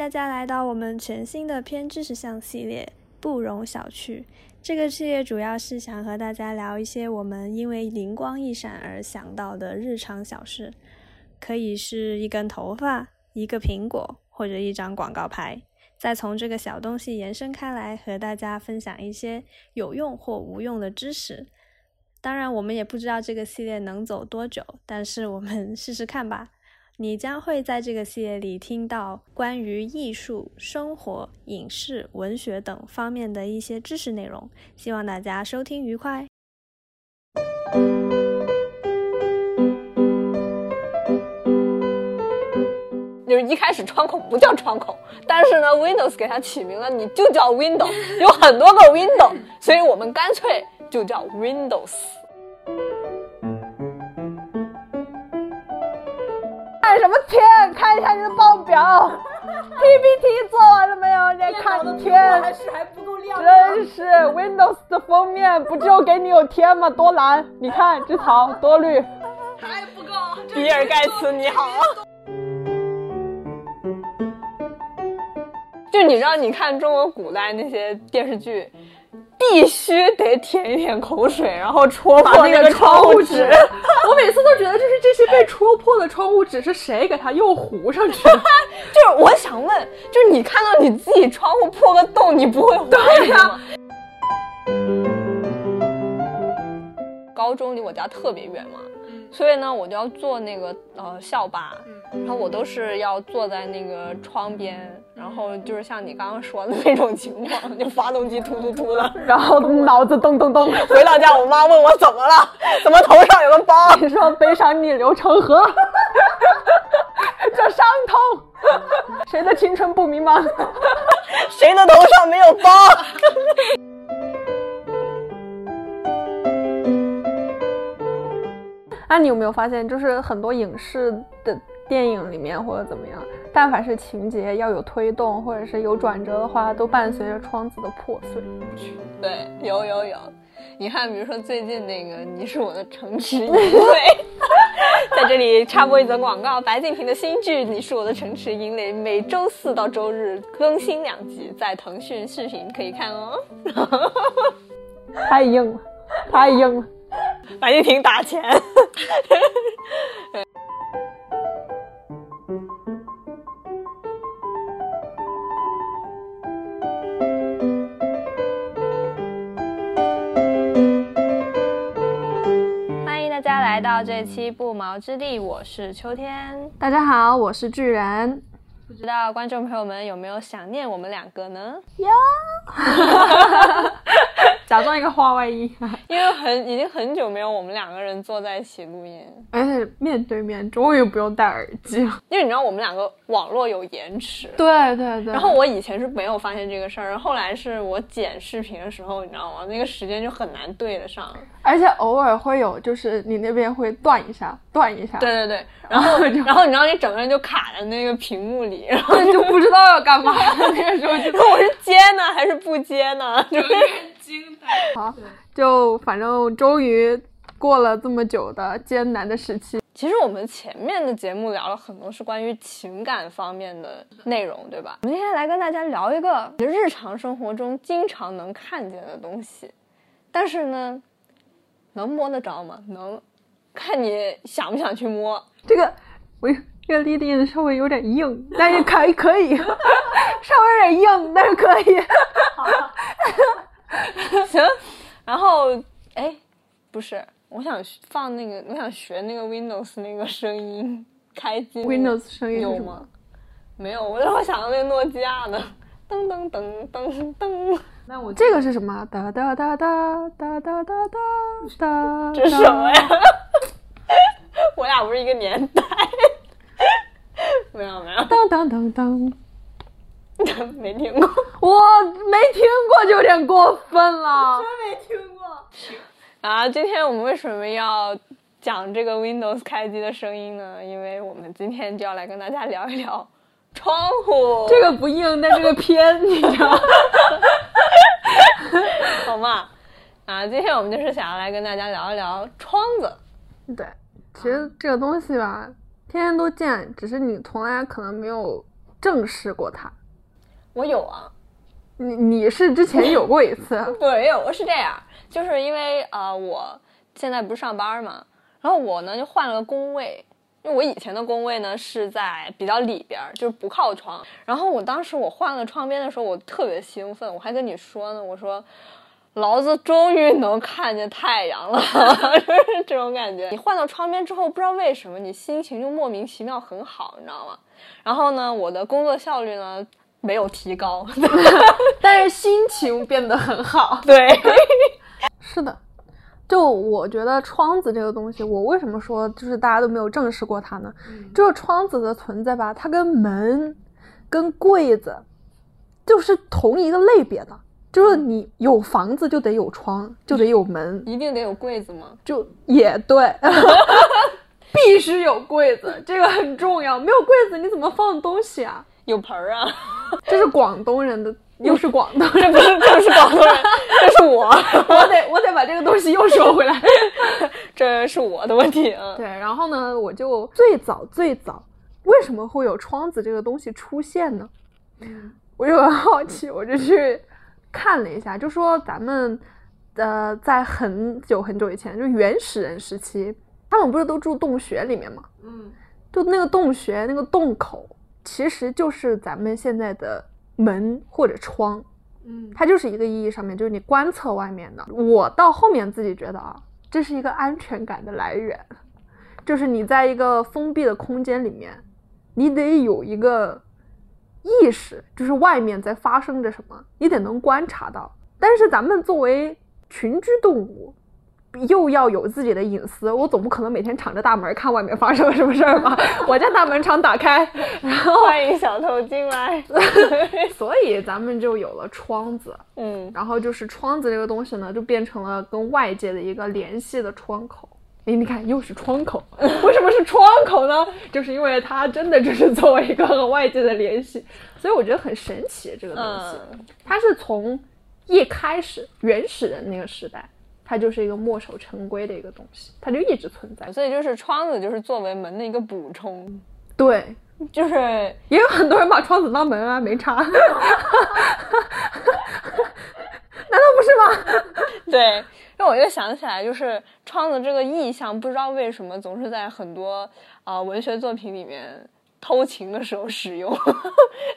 大家来到我们全新的偏知识向系列“不容小觑”。这个系列主要是想和大家聊一些我们因为灵光一闪而想到的日常小事，可以是一根头发、一个苹果或者一张广告牌，再从这个小东西延伸开来，和大家分享一些有用或无用的知识。当然，我们也不知道这个系列能走多久，但是我们试试看吧。你将会在这个系列里听到关于艺术、生活、影视、文学等方面的一些知识内容，希望大家收听愉快。就是一开始窗口不叫窗口，但是呢，Windows 给它起名了，你就叫 Window，有很多个 Window，所以我们干脆就叫 Windows。看什么天？看一下你的报表，PPT 做完了没有？你看天，还是还不够亮。真是 Windows 的封面不就给你有天吗？多蓝！你看这草多绿，还不够。比尔盖茨你好。就你知道，你看中国古代那些电视剧。必须得舔一舔口水，然后戳破那个窗户纸。我每次都觉得，就是这些被戳破的窗户纸是谁给它又糊上去的？就是我想问，就是你看到你自己窗户破个洞，你不会怀疑吗？高中离我家特别远嘛。所以呢，我就要坐那个呃校巴，然后我都是要坐在那个窗边，然后就是像你刚刚说的那种情况，就发动机突突突的，然后脑子咚咚咚。回到家，我妈问我怎么了，怎么头上有个包？你说悲伤逆流成河，这伤痛，谁的青春不迷茫？谁的头上没有包？那你有没有发现，就是很多影视的电影里面或者怎么样，但凡是情节要有推动或者是有转折的话，都伴随着窗子的破碎。对，有有有。你看，比如说最近那个《你是我的城池营垒》，在这里插播一则广告：白敬亭的新剧《你是我的城池营垒》每周四到周日更新两集，在腾讯视频可以看哦。太硬了，太硬了。白敬亭打钱。家来到这期不毛之地，我是秋天。大家好，我是巨人。不知道观众朋友们有没有想念我们两个呢？有。假装一个话外音，因为很已经很久没有我们两个人坐在一起录音，而且面对面，终于不用戴耳机了。因为你知道我们两个网络有延迟，对对对。然后我以前是没有发现这个事儿，后来是我剪视频的时候，你知道吗？那个时间就很难对得上，而且偶尔会有，就是你那边会断一下，断一下。对对对。然后然后你知道你整个人就卡在那个屏幕里，然后就不知道要干嘛。那个时候就我是接呢还是不接呢？就是惊呆。好。就反正终于过了这么久的艰难的时期。其实我们前面的节目聊了很多是关于情感方面的内容，对吧？我们今天来跟大家聊一个日常生活中经常能看见的东西，但是呢，能摸得着吗？能，看你想不想去摸。这个我这个 lead in 稍微有点硬，但是可以可以，稍微有点硬，但是可以。行。然后，哎，不是，我想放那个，我想学那个 Windows 那个声音开机。Windows 声音有吗？没有，我我想到那个诺基亚的，噔噔噔噔噔。那我这个是什么？哒哒哒哒哒哒哒哒。这是什么呀？我俩不是一个年代。没有没有。当当当当。没听过，我没听过就有点过分了。真没听过。啊，今天我们为什么要讲这个 Windows 开机的声音呢？因为我们今天就要来跟大家聊一聊窗户。这个不硬，但这个偏，你知道？好嘛，啊，今天我们就是想要来跟大家聊一聊窗子。对，其实这个东西吧，天天都见，只是你从来可能没有。正视过它？我有啊，你你是之前有过一次，没有，我是这样，就是因为呃，我现在不是上班嘛，然后我呢就换了个工位，因为我以前的工位呢是在比较里边儿，就是不靠窗。然后我当时我换了窗边的时候，我特别兴奋，我还跟你说呢，我说。老子终于能看见太阳了，就是这种感觉。你换到窗边之后，不知道为什么你心情就莫名其妙很好，你知道吗？然后呢，我的工作效率呢没有提高，但是心情变得很好。对，是的，就我觉得窗子这个东西，我为什么说就是大家都没有正视过它呢？就是窗子的存在吧，它跟门、跟柜子就是同一个类别的。就是你有房子就得有窗，就得有门，一定得有柜子吗？就也对，必须有柜子，这个很重要。没有柜子你怎么放东西啊？有盆儿啊，这是广东人的，又是广东人，不是，不是广东人，这是我，我得我得把这个东西又收回来，这是我的问题啊。对，然后呢，我就最早最早为什么会有窗子这个东西出现呢？我就很好奇，我就去。看了一下，就说咱们，呃，在很久很久以前，就原始人时期，他们不是都住洞穴里面吗？嗯，就那个洞穴那个洞口，其实就是咱们现在的门或者窗。嗯，它就是一个意义上面，就是你观测外面的。我到后面自己觉得啊，这是一个安全感的来源，就是你在一个封闭的空间里面，你得有一个。意识就是外面在发生着什么，你得能观察到。但是咱们作为群居动物，又要有自己的隐私，我总不可能每天敞着大门看外面发生了什么事儿吧？我家大门常打开，然后欢迎小偷进来。所以咱们就有了窗子，嗯，然后就是窗子这个东西呢，就变成了跟外界的一个联系的窗口。哎，你看，又是窗口，为什么是窗口呢？就是因为它真的就是作为一个和外界的联系，所以我觉得很神奇这个东西。它是从一开始原始人那个时代，它就是一个墨守成规的一个东西，它就一直存在。所以就是窗子就是作为门的一个补充，对，就是也有很多人把窗子当门啊，没插，难道不是吗？对。让我又想起来，就是窗子这个意象，不知道为什么总是在很多啊文学作品里面偷情的时候使用，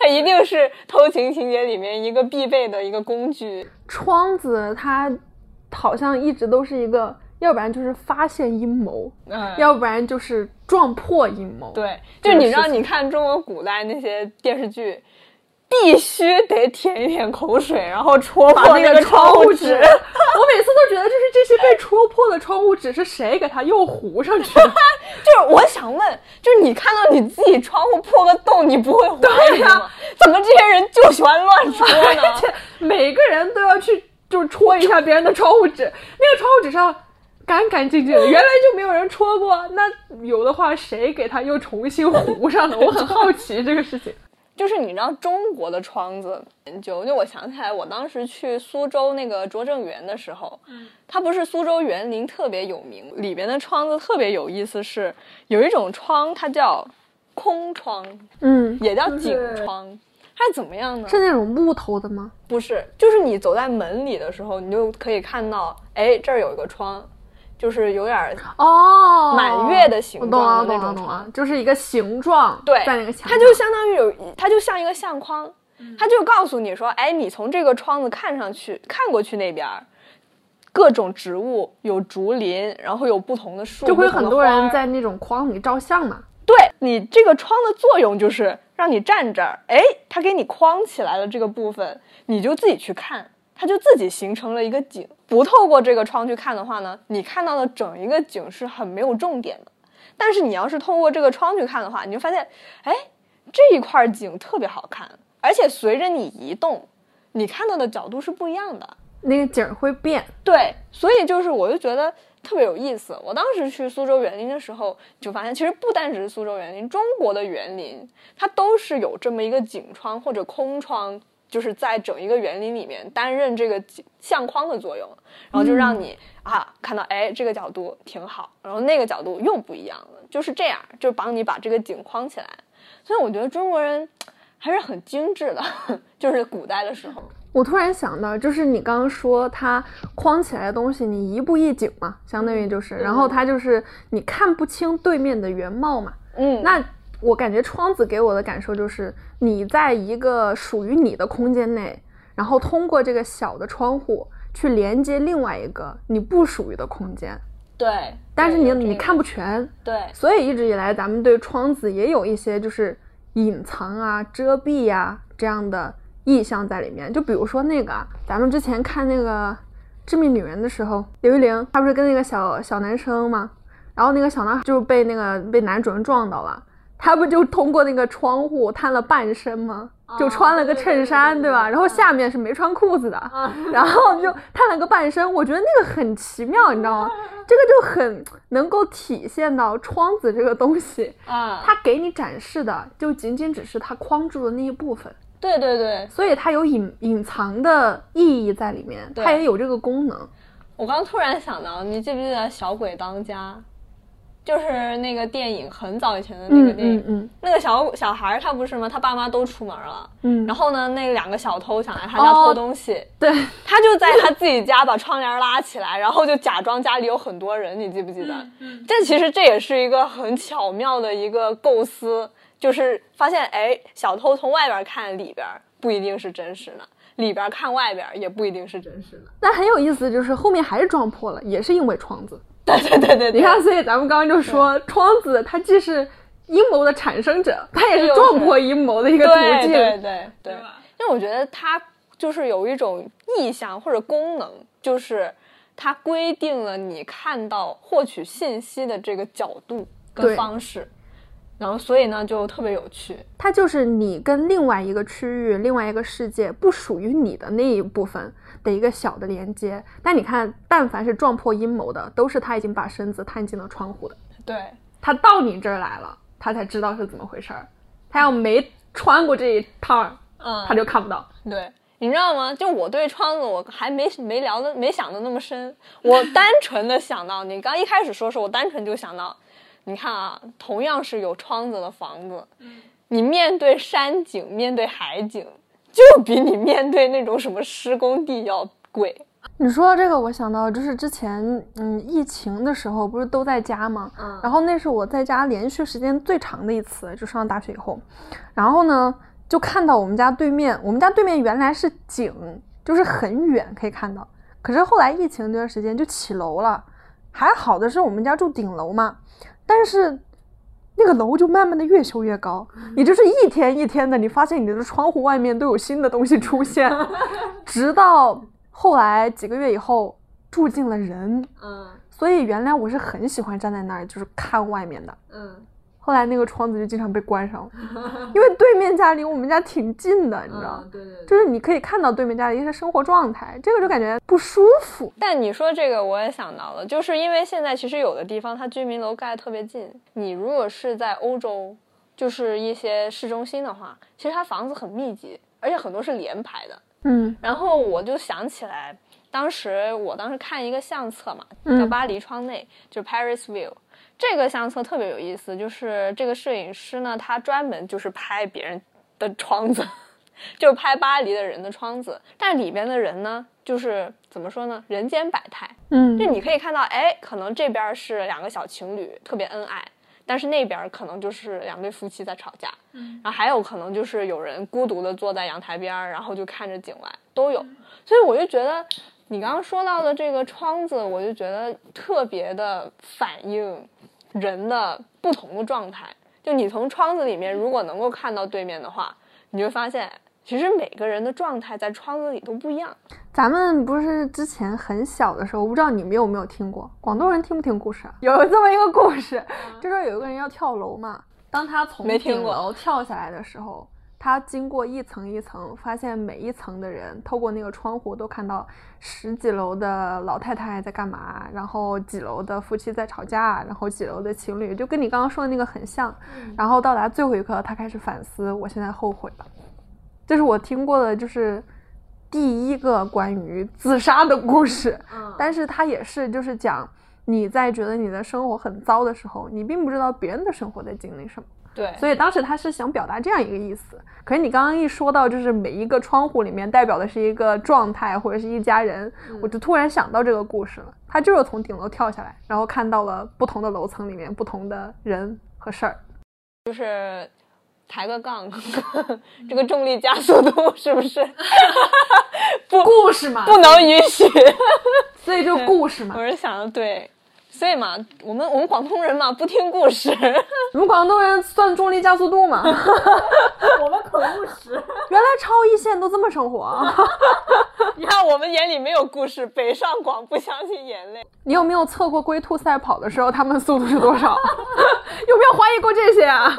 它 一定是偷情情节里面一个必备的一个工具。窗子它好像一直都是一个，要不然就是发现阴谋，嗯，要不然就是撞破阴谋。对，就你让你看中国古代那些电视剧。必须得舔一舔口水，然后戳破那个窗户纸。我每次都觉得，就是这些被戳破的窗户纸是谁给他又糊上去的？就是我想问，就是你看到你自己窗户破个洞，你不会怀疑吗？怎么这些人就喜欢乱戳呢？而且每个人都要去就是戳一下别人的窗户纸，那个窗户纸上干干净净的，原来就没有人戳过。那有的话，谁给他又重新糊上了？我很好奇这个事情。就是你知道中国的窗子研究，就我想起来，我当时去苏州那个拙政园的时候，嗯，它不是苏州园林特别有名，里边的窗子特别有意思，是有一种窗，它叫空窗，嗯，也叫景窗，它是怎么样呢？是那种木头的吗？不是，就是你走在门里的时候，你就可以看到，哎，这儿有一个窗。就是有点哦，满月的形状的那种窗，就是一个形状，对，在那个墙，它就相当于有，它就像一个相框，它就告诉你说，哎，你从这个窗子看上去，看过去那边，各种植物有竹林，然后有不同的树，就会很多人在那种框里照相嘛。对你这个窗的作用就是让你站这儿，哎，它给你框起来了这个部分，你就自己去看。它就自己形成了一个景，不透过这个窗去看的话呢，你看到的整一个景是很没有重点的。但是你要是透过这个窗去看的话，你就发现，哎，这一块景特别好看，而且随着你移动，你看到的角度是不一样的，那个景会变。对，所以就是我就觉得特别有意思。我当时去苏州园林的时候，就发现其实不单只是苏州园林，中国的园林它都是有这么一个景窗或者空窗。就是在整一个园林里面担任这个相框的作用，然后就让你啊看到，哎，这个角度挺好，然后那个角度又不一样了，就是这样，就帮你把这个景框起来。所以我觉得中国人还是很精致的，就是古代的时候。我突然想到，就是你刚刚说它框起来的东西，你一步一景嘛，相当于就是，然后它就是你看不清对面的原貌嘛。嗯，那我感觉窗子给我的感受就是，你在一个属于你的空间内，然后通过这个小的窗户去连接另外一个你不属于的空间，对，但是你你看不全，对，所以一直以来咱们对窗子也有一些就是隐藏啊、遮蔽呀、这样的意象在里面。就比如说那个啊，咱们之前看那个《致命女人》的时候，刘玉玲她不是跟那个小小男生嘛，然后那个小男孩就被那个被男主人撞到了。他不就通过那个窗户探了半身吗？就穿了个衬衫，对吧？然后下面是没穿裤子的，然后就探了个半身。我觉得那个很奇妙，你知道吗？这个就很能够体现到窗子这个东西，啊，它给你展示的就仅仅只是它框住的那一部分，对对对，所以它有隐隐藏的意义在里面，对它也有这个功能。我刚突然想到，你记不记得《小鬼当家》？就是那个电影，很早以前的那个嗯电影。嗯嗯那个小小孩儿他不是吗？他爸妈都出门了，嗯，然后呢，那两个小偷想来他家偷东西，对，他就在他自己家把窗帘拉起来，然后就假装家里有很多人，你记不记得？这其实这也是一个很巧妙的一个构思，就是发现哎，小偷从外边看里边不一定是真实的，里边看外边也不一定是真实的。但很有意思，就是后面还是撞破了，也是因为窗子。对对对对对，你看，所以咱们刚刚就说，窗子它既是阴谋的产生者，它也是撞破阴谋的一个途对径。对对对，吧？因为我觉得它就是有一种意向或者功能，就是它规定了你看到获取信息的这个角度跟方式，然后所以呢就特别有趣。它就是你跟另外一个区域、另外一个世界不属于你的那一部分的一个小的连接。但你看，但凡是撞破阴谋的，都是他已经把身子探进了窗户的。对，他到你这儿来了，他才知道是怎么回事儿。他要没穿过这一趟，嗯，他就看不到。对，你知道吗？就我对窗子，我还没没聊的，没想的那么深。我单纯的想到，你刚一开始说是我单纯就想到，你看啊，同样是有窗子的房子，你面对山景、面对海景，就比你面对那种什么施工地要贵。你说到这个，我想到就是之前嗯疫情的时候，不是都在家吗？嗯然后那是我在家连续时间最长的一次，就上大学以后。然后呢，就看到我们家对面，我们家对面原来是景，就是很远可以看到。可是后来疫情那段时间就起楼了，还好的是我们家住顶楼嘛，但是那个楼就慢慢的越修越高，你就是一天一天的，你发现你的窗户外面都有新的东西出现，直到后来几个月以后住进了人，嗯所以原来我是很喜欢站在那儿就是看外面的。嗯，后来那个窗子就经常被关上了，因为对面家离我们家挺近的，你知道，对对就是你可以看到对面家的一些生活状态，这个就感觉不舒服。但你说这个，我也想到了，就是因为现在其实有的地方它居民楼盖得特别近，你如果是在欧洲，就是一些市中心的话，其实它房子很密集，而且很多是连排的。嗯然后我就想起来，当时我当时看一个相册嘛，叫嗯《巴黎窗内》，就是 Paris View。这个相册特别有意思，就是这个摄影师呢，他专门就是拍别人的窗子，就是拍巴黎的人的窗子，但里边的人呢，就是怎么说呢，人间百态。嗯就你可以看到，哎，可能这边是两个小情侣特别恩爱，但是那边可能就是两对夫妻在吵架，嗯，然后还有可能就是有人孤独的坐在阳台边儿，然后就看着景外，都有。所以我就觉得你刚刚说到的这个窗子，我就觉得特别的反映人的不同的状态。就你从窗子里面如果能够看到对面的话，你就会发现，其实每个人的状态在窗子里都不一样。咱们不是之前很小的时候，我不知道你们有没有听过，广东人听不听故事啊？有这么一个故事，就说有一个人要跳楼嘛，当他从顶没听过楼跳下来的时候，他经过一层一层，发现每一层的人透过那个窗户都看到十几楼的老太太在干嘛，然后几楼的夫妻在吵架，然后几楼的情侣，就跟你刚刚说的那个很像。然后到达最后一刻，他开始反思，我现在后悔了。这是我听过的，就是第一个关于自杀的故事。嗯但是他也是就是讲你在觉得你的生活很糟的时候，你并不知道别人的生活在经历什么。对，所以当时他是想表达这样一个意思。可是你刚刚一说到，就是每一个窗户里面代表的是一个状态或者是一家人，我就突然想到这个故事了。他就是从顶楼跳下来，然后看到了不同的楼层里面不同的人和事儿。就是抬个杠，这个重力加速度是不是不 故事嘛，不能允许？所以就故事嘛 我。是想的对，所以嘛，我们我们广东人嘛不听故事，我们广东人算重力加速度吗？我们可务实，原来超一线都这么生活啊！你看我们眼里没有故事，北上广不相信眼泪。你有没有测过龟兔赛跑的时候他们速度是多少？有没有怀疑过这些啊？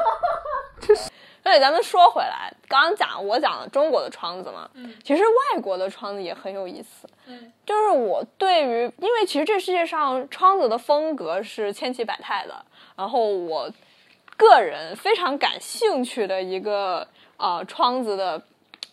所以咱们说回来，刚刚讲我讲了中国的窗子嘛，其实外国的窗子也很有意思。嗯，就是我对于，因为其实这世界上窗子的风格是千奇百态的，然后我个人非常感兴趣的一个呃窗子的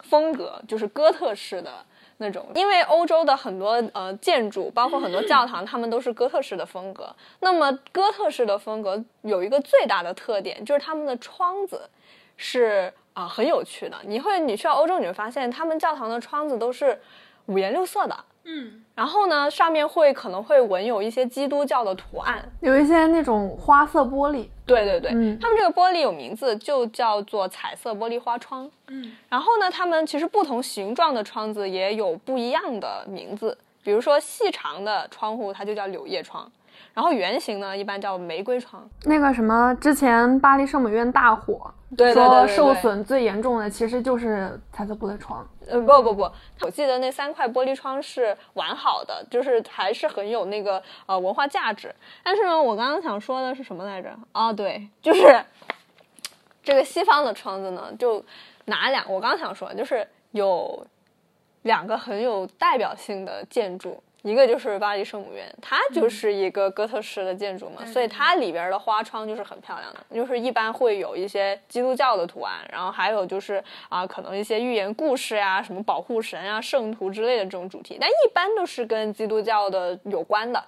风格就是哥特式的那种，因为欧洲的很多呃建筑，包括很多教堂，他们都是哥特式的风格。那么哥特式的风格有一个最大的特点，就是他们的窗子是啊、很有趣的。你会你去到欧洲，你会发现他们教堂的窗子都是五颜六色的，嗯，然后呢，上面会可能会纹有一些基督教的图案。有一些那种花色玻璃，对对对，嗯。他们这个玻璃有名字，就叫做彩色玻璃花窗。嗯，然后呢，他们其实不同形状的窗子也有不一样的名字，比如说细长的窗户它就叫柳叶窗，然后圆形呢一般叫玫瑰窗。那个什么，之前巴黎圣母院大火，对对对说受损最严重的其实就是彩色玻璃窗。呃，不不不，我记得那三块玻璃窗是完好的，就是还是很有那个呃文化价值。但是呢，我刚刚想说的是什么来着？啊，对，就是这个西方的窗子呢，就哪两？我刚想说，就是有两个很有代表性的建筑，一个就是巴黎圣母院，它就是一个哥特式的建筑嘛，所以它里边的花窗就是很漂亮的，就是一般会有一些基督教的图案，然后还有就是啊、可能一些寓言故事呀、什么保护神啊、圣徒之类的这种主题，但一般都是跟基督教的有关的。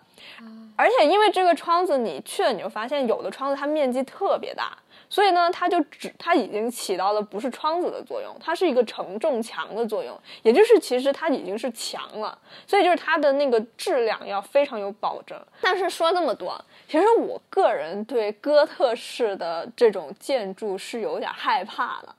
而且因为这个窗子，你去了你就发现，有的窗子它面积特别大，所以呢，它就只它已经起到了不是窗子的作用，它是一个承重墙的作用，也就是其实它已经是墙了，所以就是它的那个质量要非常有保证。但是说那么多，其实我个人对哥特式的这种建筑是有点害怕的。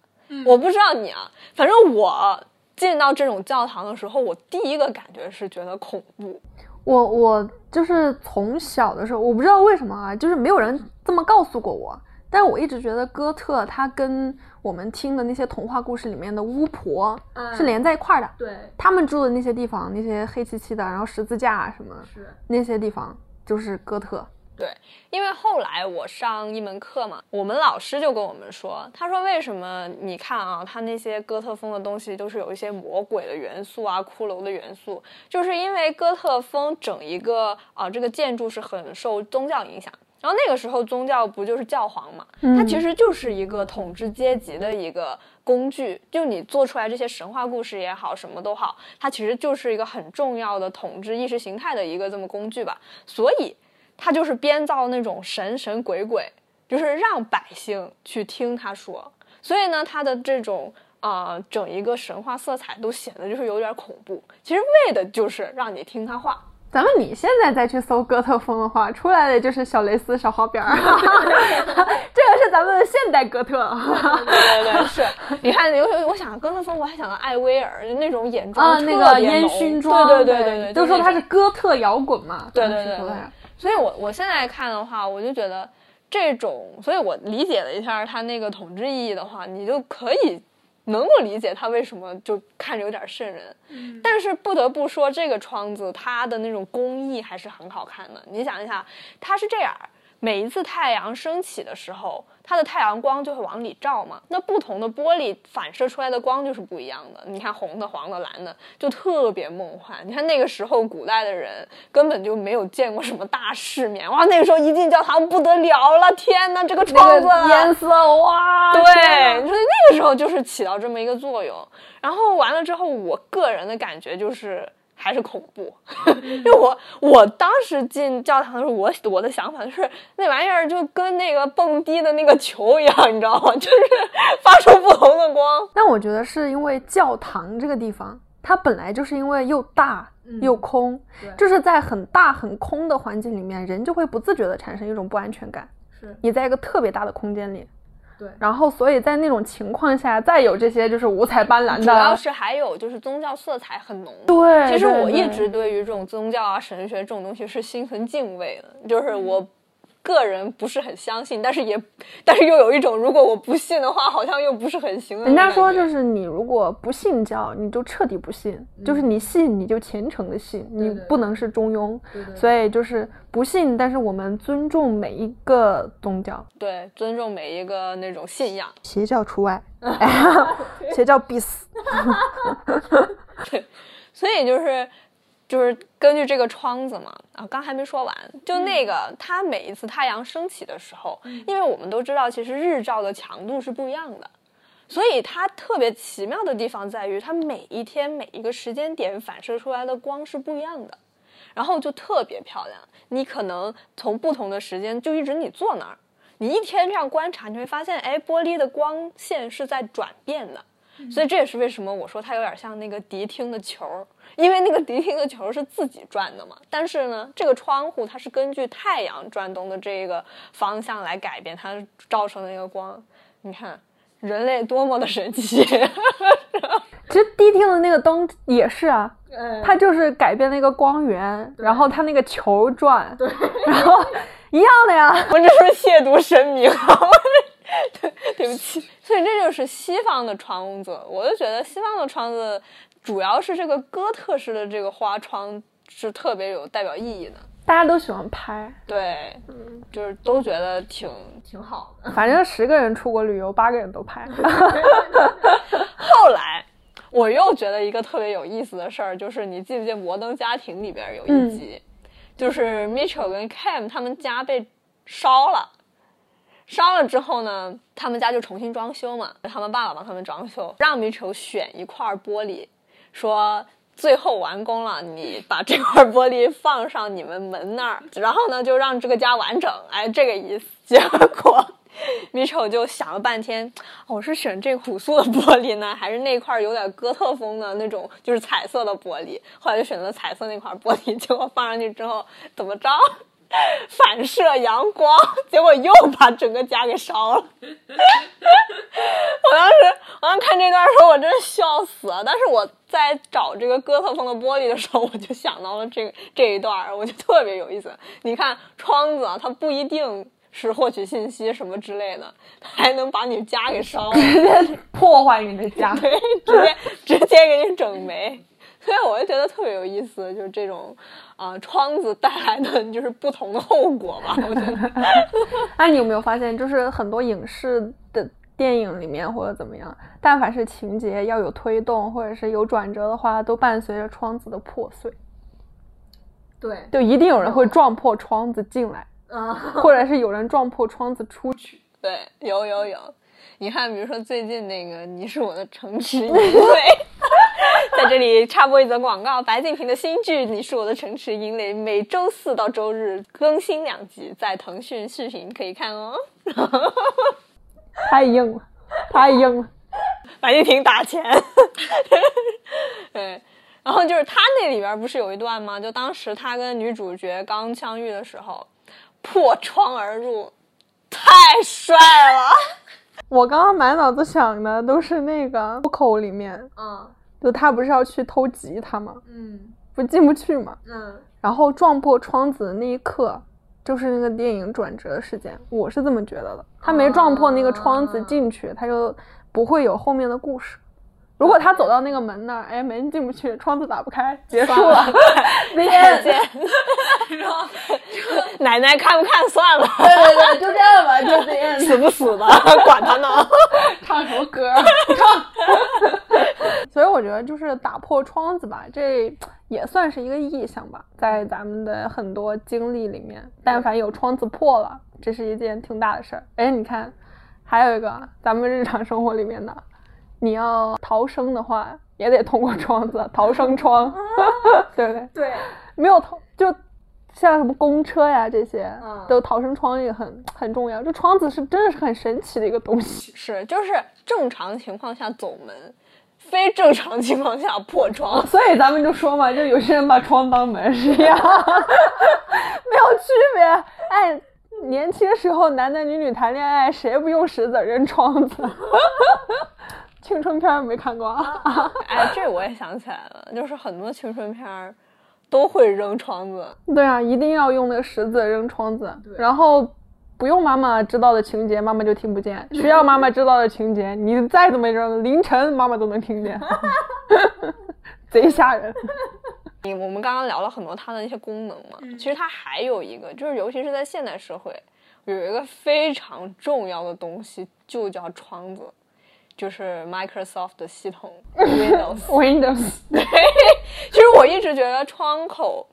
我不知道你啊，反正我进到这种教堂的时候，我第一个感觉是觉得恐怖。我我就是从小的时候，我不知道为什么啊，就是没有人这么告诉过我，但是我一直觉得哥特它跟我们听的那些童话故事里面的巫婆嗯是连在一块儿的。对，他们住的那些地方，那些黑漆漆的，然后十字架啊什么是，那些地方，就是哥特。对，因为后来我上一门课嘛，我们老师就跟我们说，他说为什么你看啊，他那些哥特风的东西都是有一些魔鬼的元素啊、骷髅的元素，就是因为哥特风整一个啊、这个建筑是很受宗教影响。然后那个时候宗教不就是教皇嘛，它其实就是一个统治阶级的一个工具，就你做出来这些神话故事也好，什么都好，它其实就是一个很重要的统治意识形态的一个这么工具吧。所以他就是编造那种神神鬼鬼，就是让百姓去听他说。所以呢，他的这种啊、呃整一个神话色彩都显得就是有点恐怖。其实为的就是让你听他话。咱们你现在再去搜哥特风的话，出来的就是小蕾丝、小花边儿，这个是咱们的现代哥特对对对，是。你看，有有我想哥特风，我还想到艾薇儿那种眼妆啊，那个烟熏妆，对对对对对，都说它是哥特摇滚嘛，对对对对所以我我现在看的话，我就觉得这种，所以我理解了一下它那个统治意义的话，你就可以能够理解他为什么就看着有点瘆人。但是不得不说，这个窗子它的那种工艺还是很好看的。你想一下，它是这样。每一次太阳升起的时候，它的太阳光就会往里照嘛。那不同的玻璃反射出来的光就是不一样的。你看红的、黄的、蓝的，就特别梦幻。你看那个时候古代的人根本就没有见过什么大世面，哇，那个时候一进教堂不得了了，天呐，这个窗那子个颜色哇，对，哪你说那个时候就是起到这么一个作用。然后完了之后，我个人的感觉就是还是恐怖。因为我我当时进教堂的时候，我我的想法就是那玩意儿就跟那个蹦迪的那个球一样，你知道吗？就是发出不同的光。但我觉得是因为教堂这个地方，它本来就是因为又大又空，对就是在很大很空的环境里面，人就会不自觉的产生一种不安全感。是你在一个特别大的空间里，对然后所以在那种情况下，再有这些就是五彩斑斓的，主要是还有就是宗教色彩很浓。对。其实我一直对于这种宗教啊、神学这种东西是心存敬畏的，就是我个人不是很相信，但是也，但是又有一种如果我不信的话，好像又不是很行人。家说就是你如果不信教，你就彻底不信，就是你信你就虔诚的信，你不能是中庸。所以就是不信，但是我们尊重每一个宗教，对尊重每一个那种信仰。邪教除外，邪教必死。对所以就是就是根据这个窗子嘛，啊，刚还没说完，就那个它每一次太阳升起的时候，因为我们都知道，其实日照的强度是不一样的，所以它特别奇妙的地方在于，它每一天每一个时间点反射出来的光是不一样的，然后就特别漂亮。你可能从不同的时间就一直你坐那儿，你一天这样观察，你会发现，哎，玻璃的光线是在转变的。所以这也是为什么我说它有点像那个迪厅的球，因为那个迪厅的球是自己转的嘛。但是呢，这个窗户它是根据太阳转动的这个方向来改变它照成的那个光。你看，人类多么的神奇！其实迪厅的那个灯也是啊，哎它就是改变那个光源，然后它那个球转，对，然后 一样的呀。我这是亵渎神明啊？对，不起。所以这就是西方的窗子，我就觉得西方的窗子主要是这个哥特式的这个花窗是特别有代表意义的。大家都喜欢拍，对，就是都觉得挺挺好的。反正十个人出国旅游，八个人都拍。后来，我又觉得一个特别有意思的事儿，就是你记不记得《摩登家庭》里边有一集，就是 Mitchell 跟 Cam 他们家被烧了，烧了之后呢，他们家就重新装修嘛，他们爸爸帮他们装修，让 Mitchell 选一块玻璃，说。最后完工了，你把这块玻璃放上你们门那儿，然后呢，就让这个家完整。哎，这个意思。结果米丑就想了半天，我是选这朴素的玻璃呢，还是那块有点哥特风的那种，就是彩色的玻璃？后来就选择彩色那块玻璃，结果放上去之后怎么着？反射阳光，结果又把整个家给烧了。我当时，我当时看这段的时候，我真是笑死了。但是我在找这个哥特风的玻璃的时候，我就想到了这个这一段，我就特别有意思。你看窗子啊，它不一定是获取信息什么之类的，它还能把你家给烧了，破坏你的家。对，直接直接给你整没。所以我就觉得特别有意思，就是这种啊、窗子带来的就是不同的后果吧。我觉得，哎你有没有发现，就是很多影视的电影里面或者怎么样，但凡是情节要有推动或者是有转折的话，都伴随着窗子的破碎，对，就一定有人会撞破窗子进来，啊，或者是有人撞破窗子出去。对，有有有。你看，比如说最近那个《你是我的城池营垒》，在这里插播一则广告：白敬亭的新剧《你是我的城池营垒》每周四到周日更新两集，在腾讯视频可以看哦。太硬了，太硬了。白敬亭打钱。对，然后就是他那里边不是有一段吗？就当时他跟女主角刚相遇的时候，破窗而入，太帅了。我刚刚满脑子想的都是那个口里面，嗯就他不是要去偷吉他吗？嗯不进不去嘛。嗯，然后撞破窗子的那一刻，就是那个电影转折的事件，我是这么觉得的。他没撞破那个窗子进去，他就不会有后面的故事。如果他走到那个门那儿，哎，门进不去，窗子打不开，结束了。再见。奶奶看不看算了，对对对，就这样吧，就这样。死不死的，管他呢。唱什么歌？唱。所以我觉得就是打破窗子吧，这也算是一个意象吧，在咱们的很多经历里面，但凡有窗子破了，这是一件挺大的事儿。哎，你看，还有一个咱们日常生活里面的，你要逃生的话，也得通过窗子，逃生窗，对不对？对，没有逃就像什么公车呀这些，嗯都逃生窗也很很重要。这窗子是真的是很神奇的一个东西。是就是正常情况下走门，非正常情况下破窗。所以咱们就说嘛，就有些人把窗当门是一样，没有区别。哎，年轻时候男男女女谈恋爱，谁不用石子扔窗子？青春片儿没看过啊？哎，这我也想起来了，就是很多青春片儿都会扔窗子。对啊，一定要用那个石子扔窗子，然后不用妈妈知道的情节，妈妈就听不见；需要妈妈知道的情节，你再怎么扔，凌晨妈妈都能听见，贼吓人。你我们刚刚聊了很多它的那些功能嘛，其实它还有一个，就是尤其是在现代社会，有一个非常重要的东西，就叫窗子，就是 Microsoft 的系统 Windows。Windows，对其实我一直觉得窗口，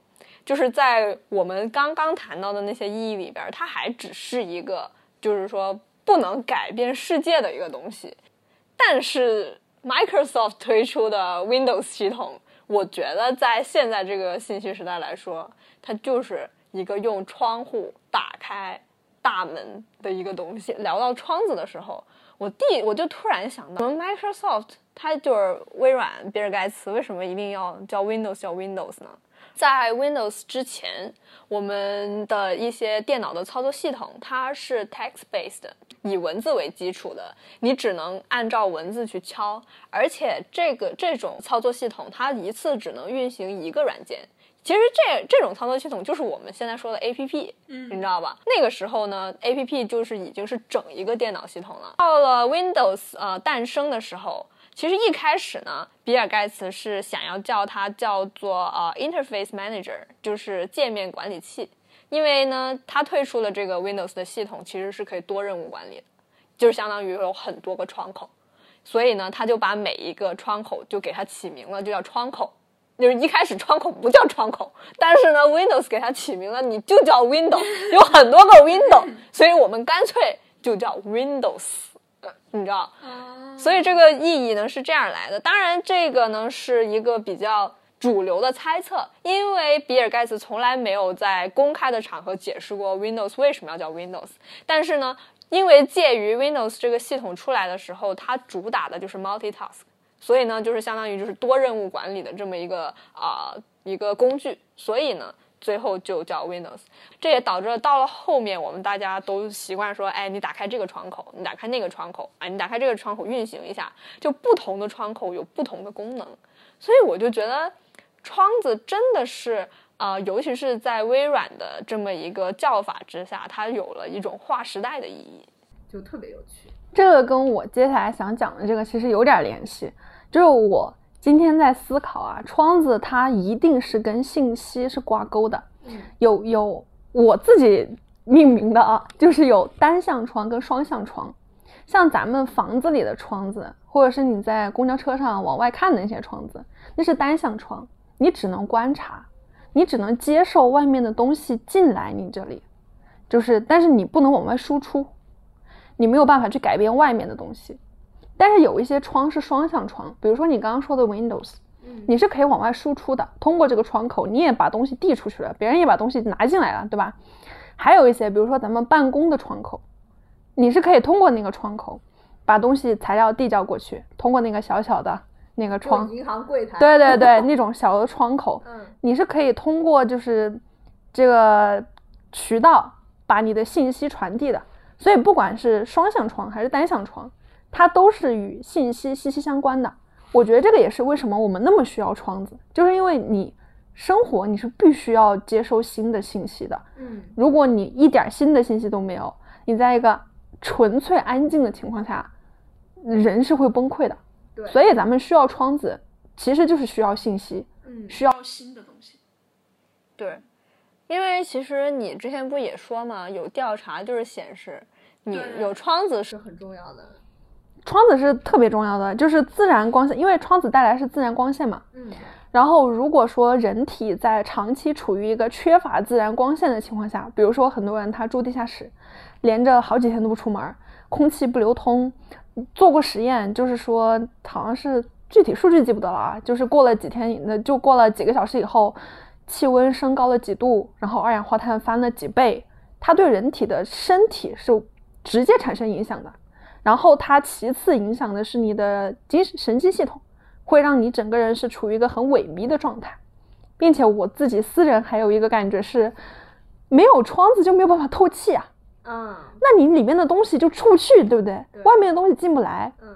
就是在我们刚刚谈到的那些意义里边儿，它还只是一个，就是说不能改变世界的一个东西。但是 Microsoft 推出的 Windows 系统，我觉得在现在这个信息时代来说，它就是一个用窗户打开大门的一个东西。聊到窗子的时候，我第我就突然想到，我们 Microsoft 它就是微软比尔盖茨，为什么一定要叫 Windows 叫 Windows 呢？在 Windows 之前，我们的一些电脑的操作系统它是 text based，以文字为基础的，你只能按照文字去敲，而且这个这种操作系统它一次只能运行一个软件。其实这这种操作系统就是我们现在说的 A P P，嗯，你知道吧？那个时候呢，A P P 就是已经是整一个电脑系统了。到了 Windows 呃诞生的时候，其实一开始呢，比尔盖茨是想要叫它叫做呃 Interface Manager，就是界面管理器，因为呢，他退出了这个 Windows 的系统其实是可以多任务管理的，就是相当于有很多个窗口，所以呢，他就把每一个窗口就给它起名了，就叫窗口。就是一开始窗口不叫窗口，但是呢，Windows 给它起名了，你就叫 Window，有很多个 Window，所以我们干脆就叫 Windows，呃你知道？所以这个意义呢是这样来的。当然，这个呢是一个比较主流的猜测，因为比尔盖茨从来没有在公开的场合解释过 Windows 为什么要叫 Windows。但是呢，因为介于 Windows 这个系统出来的时候，它主打的就是 multitask，所以呢，就是相当于就是多任务管理的这么一个啊、一个工具，所以呢。最后就叫 Windows，这也导致了到了后面，我们大家都习惯说，哎，你打开这个窗口，你打开那个窗口，啊，你打开这个窗口运行一下，就不同的窗口有不同的功能，所以我就觉得窗子真的是，啊，尤其是在微软的这么一个叫法之下，它有了一种划时代的意义。就特别有趣。这个跟我接下来想讲的这个其实有点联系，就是我今天在思考啊，窗子它一定是跟信息是挂钩的，有有我自己命名的啊，就是有单向窗跟双向窗，像咱们房子里的窗子，或者是你在公交车上往外看的那些窗子，那是单向窗，你只能观察，你只能接受外面的东西进来你这里，就是但是你不能往外输出。你没有办法去改变外面的东西。但是有一些窗是双向窗，比如说你刚刚说的 Windows，你是可以往外输出的，通过这个窗口，你也把东西递出去了，别人也把东西拿进来了，对吧？还有一些，比如说咱们办公的窗口，你是可以通过那个窗口把东西材料递交过去，通过那个小小的那个窗，银行柜台，对对对，那种小的窗口，嗯，你是可以通过就是这个渠道把你的信息传递的。所以不管是双向窗还是单向窗，它都是与信息息息相关的。我觉得这个也是为什么我们那么需要窗子，就是因为你生活你是必须要接收新的信息的。嗯，如果你一点新的信息都没有，你在一个纯粹安静的情况下，人是会崩溃的。对，所以咱们需要窗子，其实就是需要信息，嗯，需要新的东西。对，因为其实你之前不也说嘛，有调查就是显示，你有窗子是是很重要的。窗子是特别重要的，就是自然光线，因为窗子带来是自然光线嘛。嗯，然后如果说人体在长期处于一个缺乏自然光线的情况下，比如说很多人他住地下室，连着好几天都不出门，空气不流通，做过实验，就是说好像是具体数据记不得了啊，就是过了几天，那就过了几个小时以后，气温升高了几度，然后二氧化碳翻了几倍，它对人体的身体是直接产生影响的。然后它其次影响的是你的精神神经系统，会让你整个人是处于一个很萎靡的状态，并且我自己私人还有一个感觉是，没有窗子就没有办法透气啊。嗯那你里面的东西就出不去，对不对？对外面的东西进不来，嗯，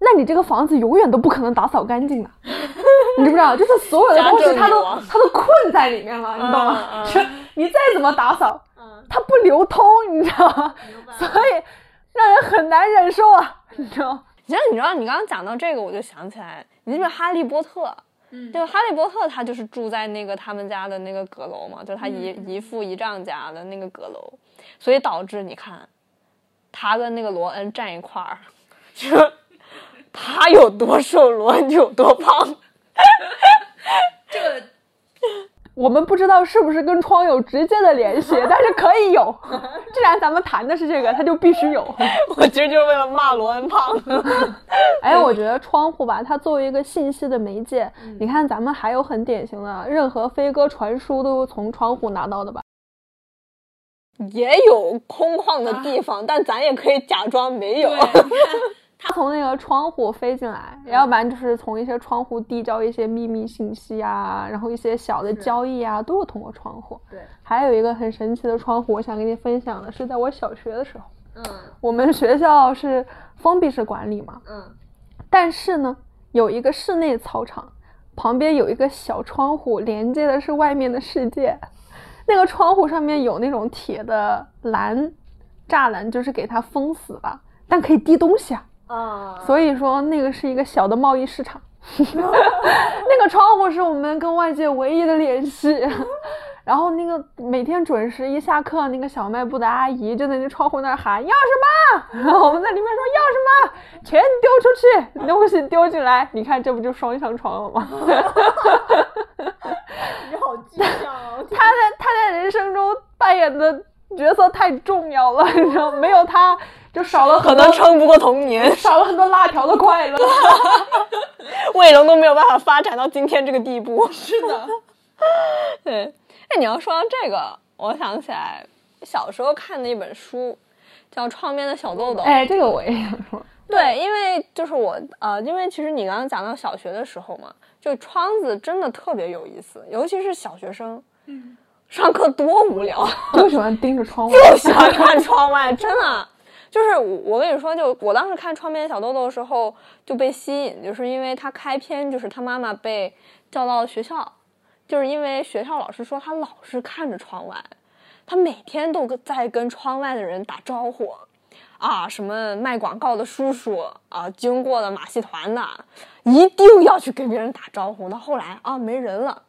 那你这个房子永远都不可能打扫干净的，你知不知道？就是所有的东西它都它都困在里面了，你懂吗？嗯 嗯你再怎么打扫，嗯，它不流通，你知道吗？所以让人很难忍受啊，你知道吗？其实你知道，你刚刚讲到这个，我就想起来，你记不记得《哈利波特》？嗯就哈利波特他就是住在那个他们家的那个阁楼嘛，就是他姨、嗯姨父姨丈家的那个阁楼，所以导致你看，他跟那个罗恩站一块儿，就 他有多瘦，罗恩就有多胖。这个我们不知道是不是跟窗有直接的联系，但是可以有。既然咱们谈的是这个，它就必须有。我其实就是为了骂罗恩胖。哎，我觉得窗户吧，它作为一个信息的媒介，你看咱们还有很典型的，任何飞鸽传书都从窗户拿到的吧？也有空旷的地方，但咱也可以假装没有。它从那个窗户飞进来，要不然就是从一些窗户递交一些秘密信息啊，然后一些小的交易啊，都是通过窗户。对，还有一个很神奇的窗户，我想跟你分享的是，在我小学的时候，嗯我们学校是封闭式管理嘛，嗯但是呢，有一个室内操场，旁边有一个小窗户，连接的是外面的世界。那个窗户上面有那种铁的栏，栅栏，就是给它封死了，但可以滴东西啊。啊，所以说，那个是一个小的贸易市场。那个窗户是我们跟外界唯一的联系。然后那个每天准时一下课，那个小卖部的阿姨就在那窗户那儿喊要什么，然后我们在里面说要什么，全丢出去，东西丢进来，你看这不就双向床了吗？你好具象哦，他在他在人生中扮演的角色太重要了，你知道，没有他就少了可很多能撑不过童年，少了很多辣条的快乐。卫龙都没有办法发展到今天这个地步。是的，对，哎，你要说到这个，我想起来小时候看的一本书，叫《窗边的小豆豆》。哎，这个我也想说。对，因为就是我呃，因为其实你刚刚讲到小学的时候嘛，就窗子真的特别有意思，尤其是小学生，嗯，上课多无聊，就喜欢盯着窗外。就喜欢看窗外，真的。就是我，跟你说，就我当时看《窗边小豆豆》的时候就被吸引，就是因为他开篇就是他妈妈被叫到学校，就是因为学校老师说他老是看着窗外，他每天都在跟窗外的人打招呼，啊，什么卖广告的叔叔啊，经过的马戏团的，一定要去跟别人打招呼。到后来啊，没人了，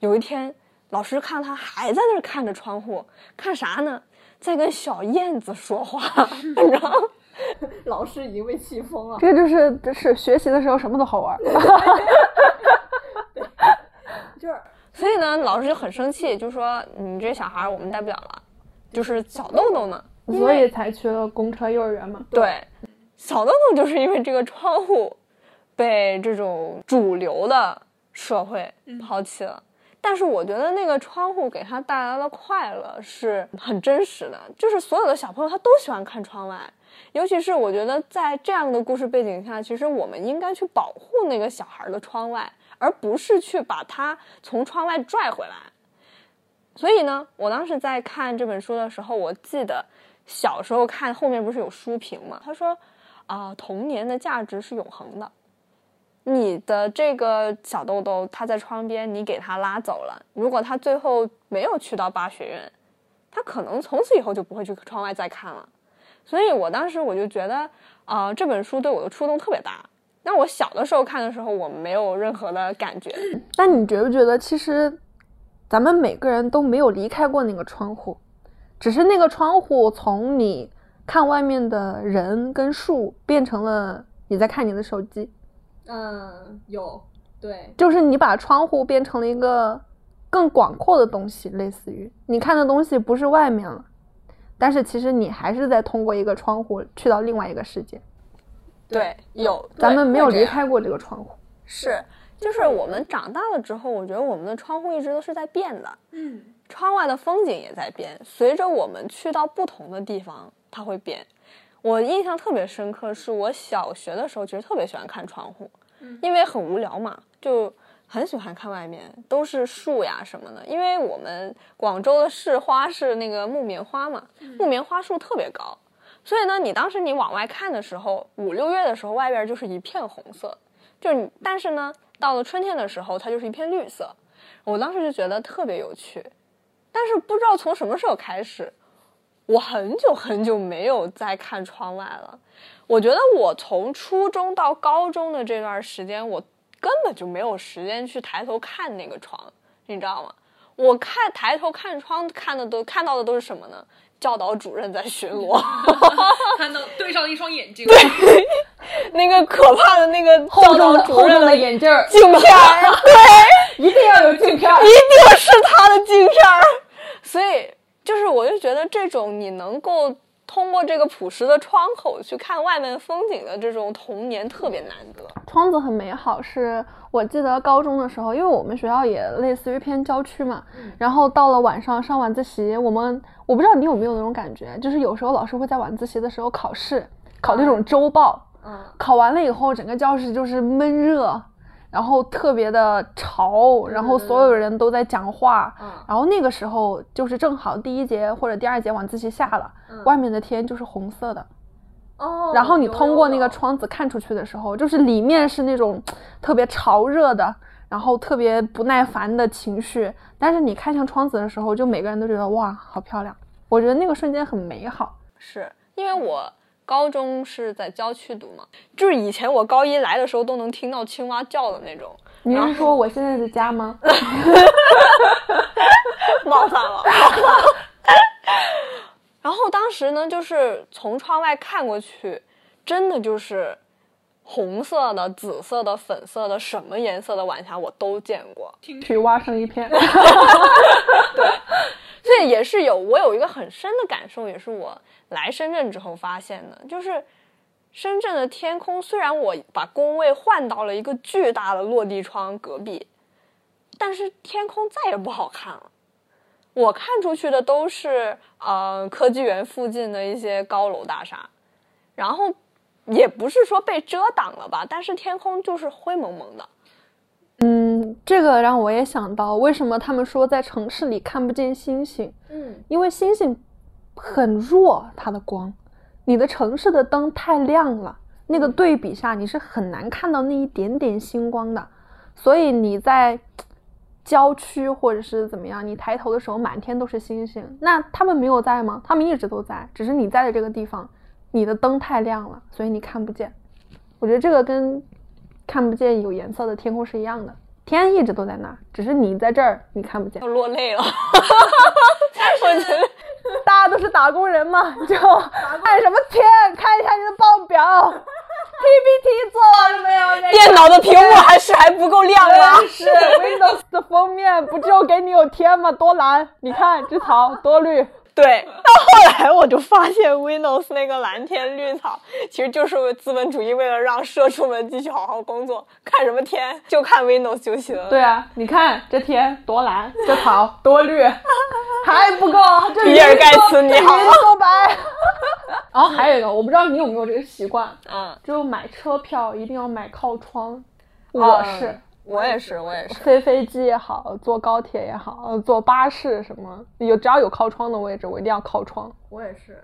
有一天老师看他还在那儿看着窗户，看啥呢？在跟小燕子说话，你知道？老师已经被气疯了。这个就是是学习的时候什么都好玩。就是所以呢，老师就很生气，就说你这小孩儿我们带不了了，就是小豆豆呢。所以才去了公车幼儿园嘛。对，小豆豆就是因为这个窗户被这种主流的社会抛弃了。但是我觉得那个窗户给他带来的快乐是很真实的，就是所有的小朋友他都喜欢看窗外，尤其是我觉得在这样的故事背景下，其实我们应该去保护那个小孩的窗外，而不是去把他从窗外拽回来。所以呢，我当时在看这本书的时候，我记得小时候看后面不是有书评嘛？他说啊、童年的价值是永恒的。你的这个小豆豆，他在窗边，你给他拉走了。如果他最后没有去到巴学院，他可能从此以后就不会去窗外再看了。所以我当时我就觉得，啊、这本书对我的触动特别大。那我小的时候看的时候，我没有任何的感觉。但你觉不觉得，其实咱们每个人都没有离开过那个窗户，只是那个窗户从你看外面的人跟树，变成了你在看你的手机，嗯，有对，就是你把窗户变成了一个更广阔的东西，类似于你看的东西不是外面了，但是其实你还是在通过一个窗户去到另外一个世界。对，有咱们没有离开过这个窗户。是，就是我们长大了之后，我觉得我们的窗户一直都是在变的，嗯，窗外的风景也在变，随着我们去到不同的地方，它会变。我印象特别深刻，是我小学的时候，其实特别喜欢看窗户，因为很无聊嘛，就很喜欢看外面都是树呀什么的。因为我们广州的市花是那个木棉花嘛，木棉花树特别高，所以呢，你当时你往外看的时候，五六月的时候，外边就是一片红色，就是你，但是呢，到了春天的时候，它就是一片绿色。我当时就觉得特别有趣，但是不知道从什么时候开始，我很久很久没有再看窗外了。我觉得我从初中到高中的这段时间，我根本就没有时间去抬头看那个窗，你知道吗？我看抬头看窗看的都看到的都是什么呢？教导主任在巡逻，看到对上了一双眼睛，那个可怕的那个厚教导重厚主任的重的眼镜儿，镜片儿，对，一定要有镜片儿。一定是他的镜片儿。所以就是，我就觉得这种你能够通过这个朴实的窗口去看外面风景的这种童年特别难得。窗子很美好，是我记得高中的时候，因为我们学校也类似于偏郊区嘛，然后到了晚上上晚自习，我们我不知道你有没有那种感觉，就是有时候老师会在晚自习的时候考试，考那种周报，嗯，考完了以后，整个教室就是闷热，然后特别的潮，然后所有人都在讲话，嗯然后那个时候就是正好第一节或者第二节晚自习下了，外面的天就是红色的，哦，然后你通过那个，窗子看出去的时候，就是里面是那种特别潮热的，然后特别不耐烦的情绪，但是你看向窗子的时候，就每个人都觉得哇，好漂亮。我觉得那个瞬间很美好。是因为我高中是在郊区读嘛，就是以前我高一来的时候都能听到青蛙叫的那种，你是说我现在的家吗？冒犯了。然后当时呢，就是从窗外看过去，真的就是红色的、紫色的、粉色的，什么颜色的晚霞我都见过。去蛙声一片。对，所以也是有我有一个很深的感受，也是我来深圳之后发现的，就是深圳的天空，虽然我把工位换到了一个巨大的落地窗隔壁，但是天空再也不好看了。我看出去的都是呃科技园附近的一些高楼大厦，然后也不是说被遮挡了吧，但是天空就是灰蒙蒙的。嗯，这个让我也想到，为什么他们说在城市里看不见星星？嗯，因为星星很弱，它的光，你的城市的灯太亮了，那个对比下你是很难看到那一点点星光的，所以你在郊区或者是怎么样，你抬头的时候满天都是星星，那他们没有在吗？他们一直都在，只是你在的这个地方，你的灯太亮了，所以你看不见。我觉得这个跟看不见有颜色的天空是一样的，天一直都在那儿，只是你在这儿你看不见要。落泪了，我觉得 大家都是打工人嘛，就看什么天？看一下你的报表，PPT 做完了没有？那个电脑的屏幕还是还不够亮吗？是 Windows 的封面不就给你有天吗？多蓝，你看这草多绿。对，到后来我就发现 Windows 那个蓝天绿草，其实就是资本主义为了让社畜们继续好好工作，看什么天就看 Windows 就行了。对啊，你看这天多蓝，这草多绿，还不够，这比尔盖茨你好这云都白。然后还有一个，我不知道你有没有这个习惯，嗯，就买车票一定要买靠窗。嗯我是。我也是，我也是。飞飞机也好，坐高铁也好，坐巴士什么，有只要有靠窗的位置，我一定要靠窗。我也是，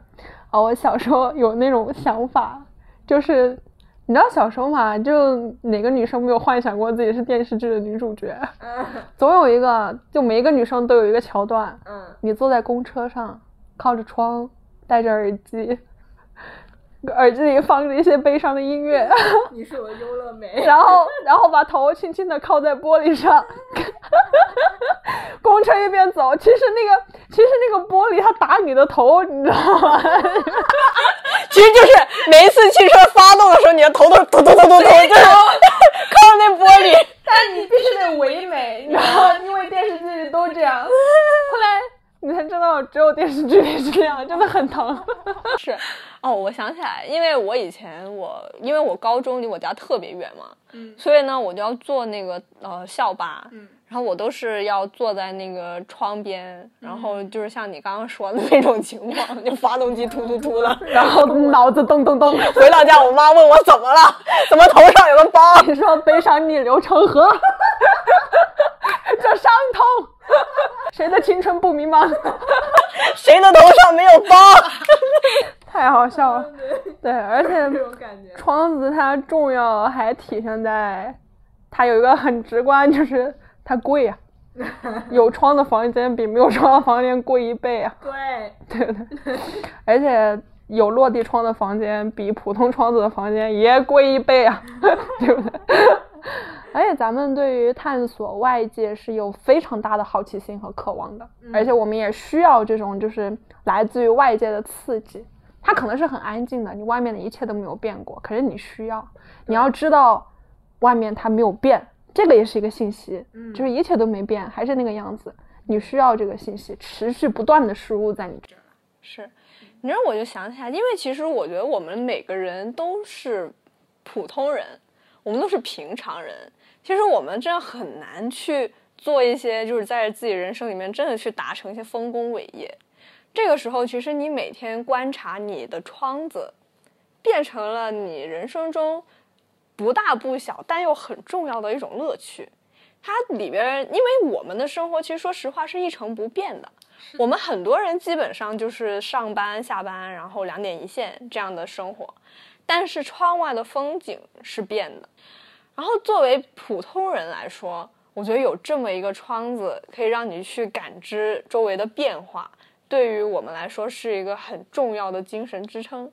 啊，我小时候有那种想法，就是你知道小时候嘛，就哪个女生没有幻想过自己是电视剧的女主角？嗯总有一个，就每一个女生都有一个桥段，嗯，你坐在公车上，靠着窗，戴着耳机，耳机里放着一些悲伤的音乐，你是我的优乐美，然后然后把头轻轻的靠在玻璃上，公车一边走，其实那个其实那个玻璃它打你的头，你知道吗？其实就是每一次汽车发动的时候，你的头都是咚咚咚咚咚，就是靠那玻璃。但你必须得唯美，你知道吗？因为电视剧里都这样。后来你看前真的只有电视剧里是这样，真的很疼。是，哦，我想起来，因为我以前我因为我高中离我家特别远嘛，嗯所以呢，我就要坐那个呃校巴，嗯然后我都是要坐在那个窗边，然后嗯就是像你刚刚说的那种情况，就发动机突突突的，然后脑子咚咚咚，回到家，我妈问我怎么了，怎么头上有个包？你说悲伤逆流成河，这伤痛，谁的青春不迷茫？谁的头上没有包？太好笑了。对，而且。窗子它重要还体现在它有一个很直观，就是它贵呀、有窗的房间比没有窗的房间贵一倍啊，对，对不对？而且有落地窗的房间比普通窗子的房间也贵一倍啊，对不对？而且咱们对于探索外界是有非常大的好奇心和渴望的，而且我们也需要这种就是来自于外界的刺激。它可能是很安静的，你外面的一切都没有变过，可是你需要，你要知道外面它没有变，这个也是一个信息，就是一切都没变，还是那个样子，你需要这个信息持续不断的输入在你这儿。是，你知道我就想起来，因为其实我觉得我们每个人都是普通人，我们都是平常人。其实我们真的很难去做一些，就是在自己人生里面真的去达成一些丰功伟业。这个时候，其实你每天观察你的窗子，变成了你人生中不大不小但又很重要的一种乐趣。它里边，因为我们的生活其实说实话是一成不变的。我们很多人基本上就是上班、下班，然后两点一线这样的生活，但是窗外的风景是变的。然后作为普通人来说，我觉得有这么一个窗子，可以让你去感知周围的变化，对于我们来说是一个很重要的精神支撑。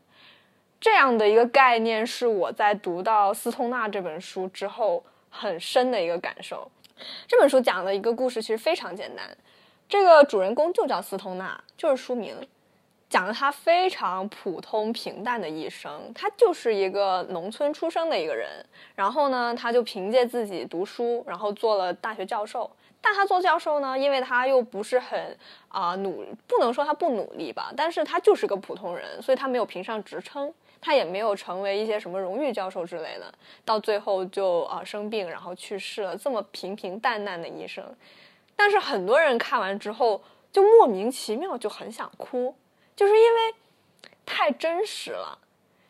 这样的一个概念是我在读到斯通纳这本书之后很深的一个感受。这本书讲的一个故事其实非常简单，这个主人公就叫斯通纳，就是书名，讲了他非常普通平淡的一生。他就是一个农村出生的一个人，然后呢，他就凭借自己读书，然后做了大学教授。但他做教授呢，因为他又不是很啊、努，不能说他不努力吧，但是他就是个普通人，所以他没有评上职称。他也没有成为一些什么荣誉教授之类的，到最后就啊、生病，然后去世了，这么平平淡淡的一生。但是很多人看完之后就莫名其妙就很想哭，就是因为太真实了，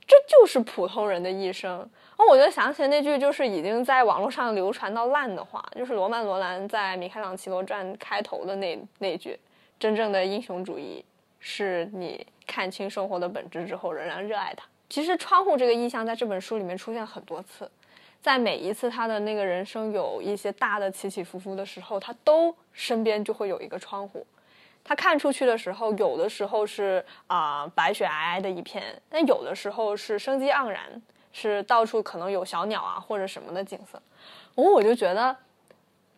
这就是普通人的一生。哦，我就想起那句就是已经在网络上流传到烂的话，就是罗曼·罗兰在《米开朗基罗传》开头的那那句：“真正的英雄主义是你看清生活的本质之后仍然热爱它。”其实窗户这个意象在这本书里面出现很多次，在每一次他的那个人生有一些大的起起伏伏的时候，他都身边就会有一个窗户。他看出去的时候，有的时候是啊、白雪皑皑的一片，但有的时候是生机盎然，是到处可能有小鸟啊或者什么的景色。哦，我就觉得，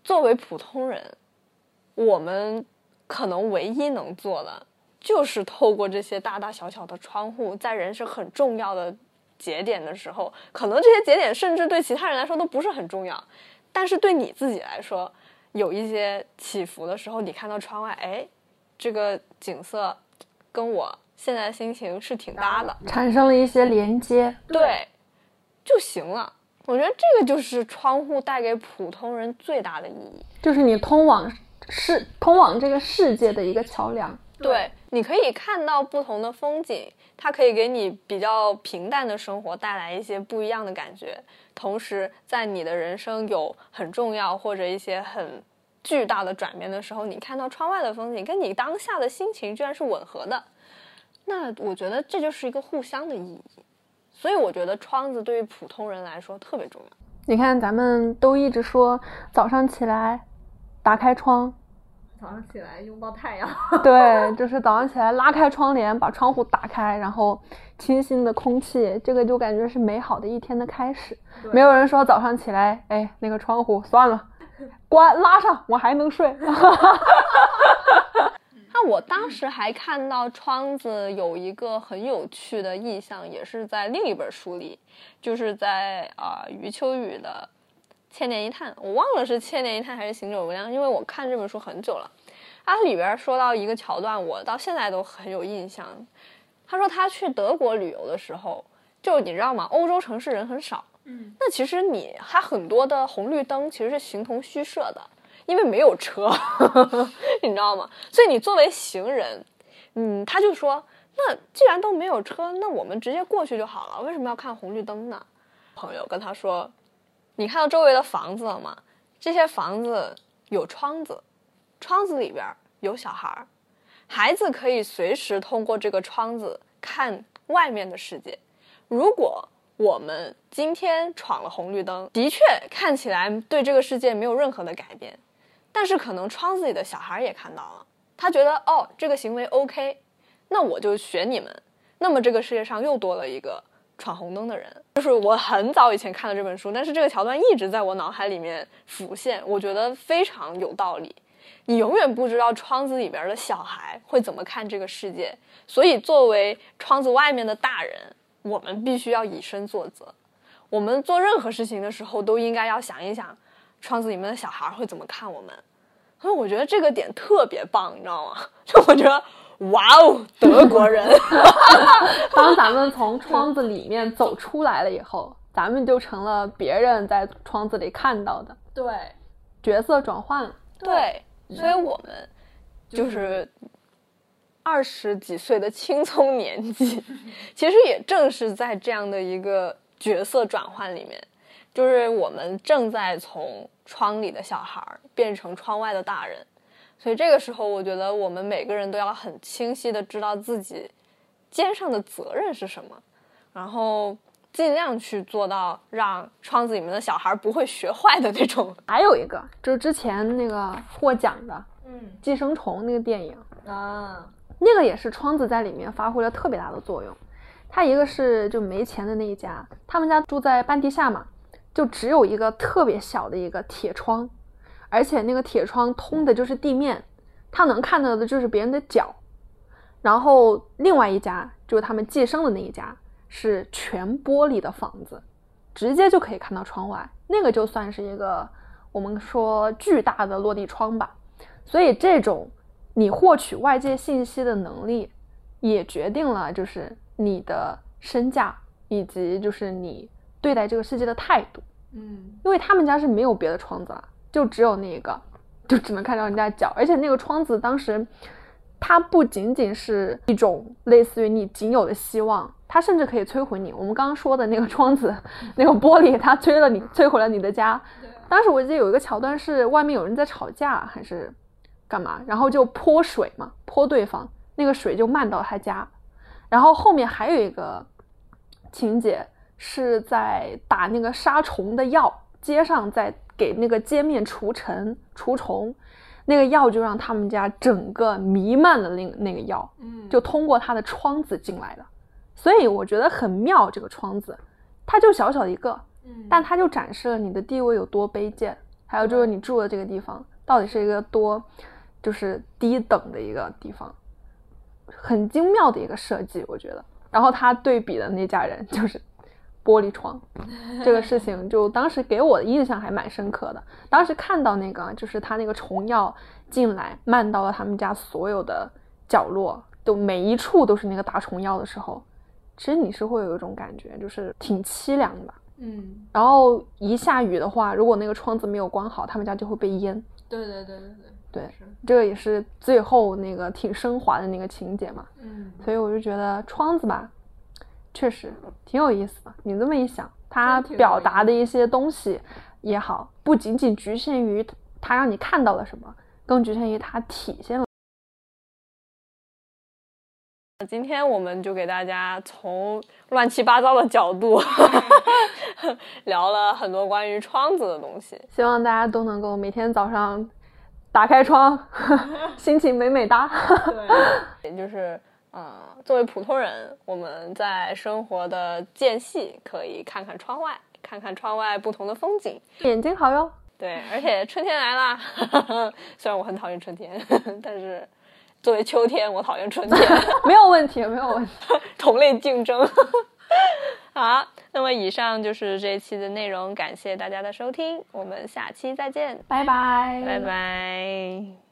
作为普通人，我们可能唯一能做的，就是透过这些大大小小的窗户，在人生很重要的节点的时候，可能这些节点甚至对其他人来说都不是很重要，但是对你自己来说，有一些起伏的时候，你看到窗外，哎，这个景色跟我现在心情是挺搭的，产生了一些连接。对，就行了。我觉得这个就是窗户带给普通人最大的意义。就是你通往世通往这个世界的一个桥梁。对，你可以看到不同的风景，它可以给你比较平淡的生活带来一些不一样的感觉。同时，在你的人生有很重要或者一些很巨大的转变的时候，你看到窗外的风景跟你当下的心情居然是吻合的，那我觉得这就是一个互相的意义。所以，我觉得窗子对于普通人来说特别重要。你看，咱们都一直说早上起来打开窗，早上起来拥抱太阳，对，就是早上起来拉开窗帘，把窗户打开，然后清新的空气，这个就感觉是美好的一天的开始。没有人说早上起来，哎，那个窗户算了，关拉上，我还能睡。那我当时还看到窗子有一个很有趣的意象，也是在另一本书里，就是在啊、余秋雨的《千年一叹》，我忘了是《千年一叹》还是《行者无量》，因为我看这本书很久了。它里边说到一个桥段，我到现在都很有印象。他说他去德国旅游的时候，就你知道吗？欧洲城市人很少，那其实你它很多的红绿灯其实是形同虚设的，因为没有车，你知道吗？所以你作为行人，嗯，他就说，那既然都没有车，那我们直接过去就好了，为什么要看红绿灯呢？朋友跟他说，你看到周围的房子了吗？这些房子有窗子，窗子里边有小孩，孩子可以随时通过这个窗子看外面的世界。如果我们今天闯了红绿灯，的确看起来对这个世界没有任何的改变，但是可能窗子里的小孩也看到了，他觉得哦这个行为 OK，那我就学你们，那么这个世界上又多了一个闯红灯的人。就是我很早以前看的这本书，但是这个桥段一直在我脑海里面浮现，我觉得非常有道理。你永远不知道窗子里边的小孩会怎么看这个世界，所以作为窗子外面的大人，我们必须要以身作则。我们做任何事情的时候，都应该要想一想，窗子里面的小孩会怎么看我们。所以我觉得这个点特别棒，你知道吗？就我觉得，哇哦，德国人，当咱们从窗子里面走出来了以后，咱们就成了别人在窗子里看到的对，角色转换了。对，所以我们就是二十几岁的青葱年纪，其实也正是在这样的一个角色转换里面，就是我们正在从窗里的小孩儿变成窗外的大人。所以这个时候，我觉得我们每个人都要很清晰的知道自己肩上的责任是什么，然后尽量去做到让窗子里面的小孩儿不会学坏的那种。还有一个就是之前那个获奖的《嗯寄生虫》那个电影，啊，那个也是窗子在里面发挥了特别大的作用。他一个是就没钱的那一家，他们家住在半地下嘛，就只有一个特别小的一个铁窗，而且那个铁窗通的就是地面，他能看到的就是别人的脚。然后另外一家就是他们寄生的那一家，是全玻璃的房子，直接就可以看到窗外，那个就算是一个我们说巨大的落地窗吧。所以这种你获取外界信息的能力，也决定了就是你的身价以及就是你对待这个世界的态度。嗯因为他们家是没有别的窗子了，就只有那个，就只能看到人家脚，而且那个窗子当时，它不仅仅是一种类似于你仅有的希望，它甚至可以摧毁你。我们刚刚说的那个窗子，那个玻璃，它摧了你，摧毁了你的家。当时我记得有一个桥段是外面有人在吵架还是干嘛，然后就泼水嘛，泼对方，那个水就漫到他家。然后后面还有一个情节是在打那个杀虫的药，街上在给那个街面除尘除虫，那个药就让他们家整个弥漫了那个那个药，嗯，就通过他的窗子进来的。所以我觉得很妙，这个窗子，它就小小一个，嗯但它就展示了你的地位有多卑贱，还有就是你住的这个地方到底是一个多就是低等的一个地方，很精妙的一个设计，我觉得。然后他对比的那家人就是玻璃窗，这个事情就当时给我的印象还蛮深刻的。当时看到那个就是他那个虫药进来漫到了他们家所有的角落，都每一处都是那个打虫药的时候，其实你是会有一种感觉，就是挺凄凉的。嗯，然后一下雨的话，如果那个窗子没有关好，他们家就会被淹。对对对对对，对，这个也是最后那个挺升华的那个情节嘛。嗯，所以我就觉得窗子吧，确实挺有意思的。你这么一想，它表达的一些东西也好，不仅仅局限于它让你看到了什么，更局限于它体现了。今天我们就给大家从乱七八糟的角度 聊了很多关于窗子的东西。希望大家都能够每天早上打开窗，心情美美哒。对也就是，嗯，作为普通人，我们在生活的间隙可以看看窗外，看看窗外不同的风景。眼睛好哟。对，而且春天来啦，虽然我很讨厌春天，但是作为秋天，我讨厌春天。没有问题，没有问题。同类竞争。好，那么以上就是这一期的内容，感谢大家的收听，我们下期再见，拜拜，拜拜。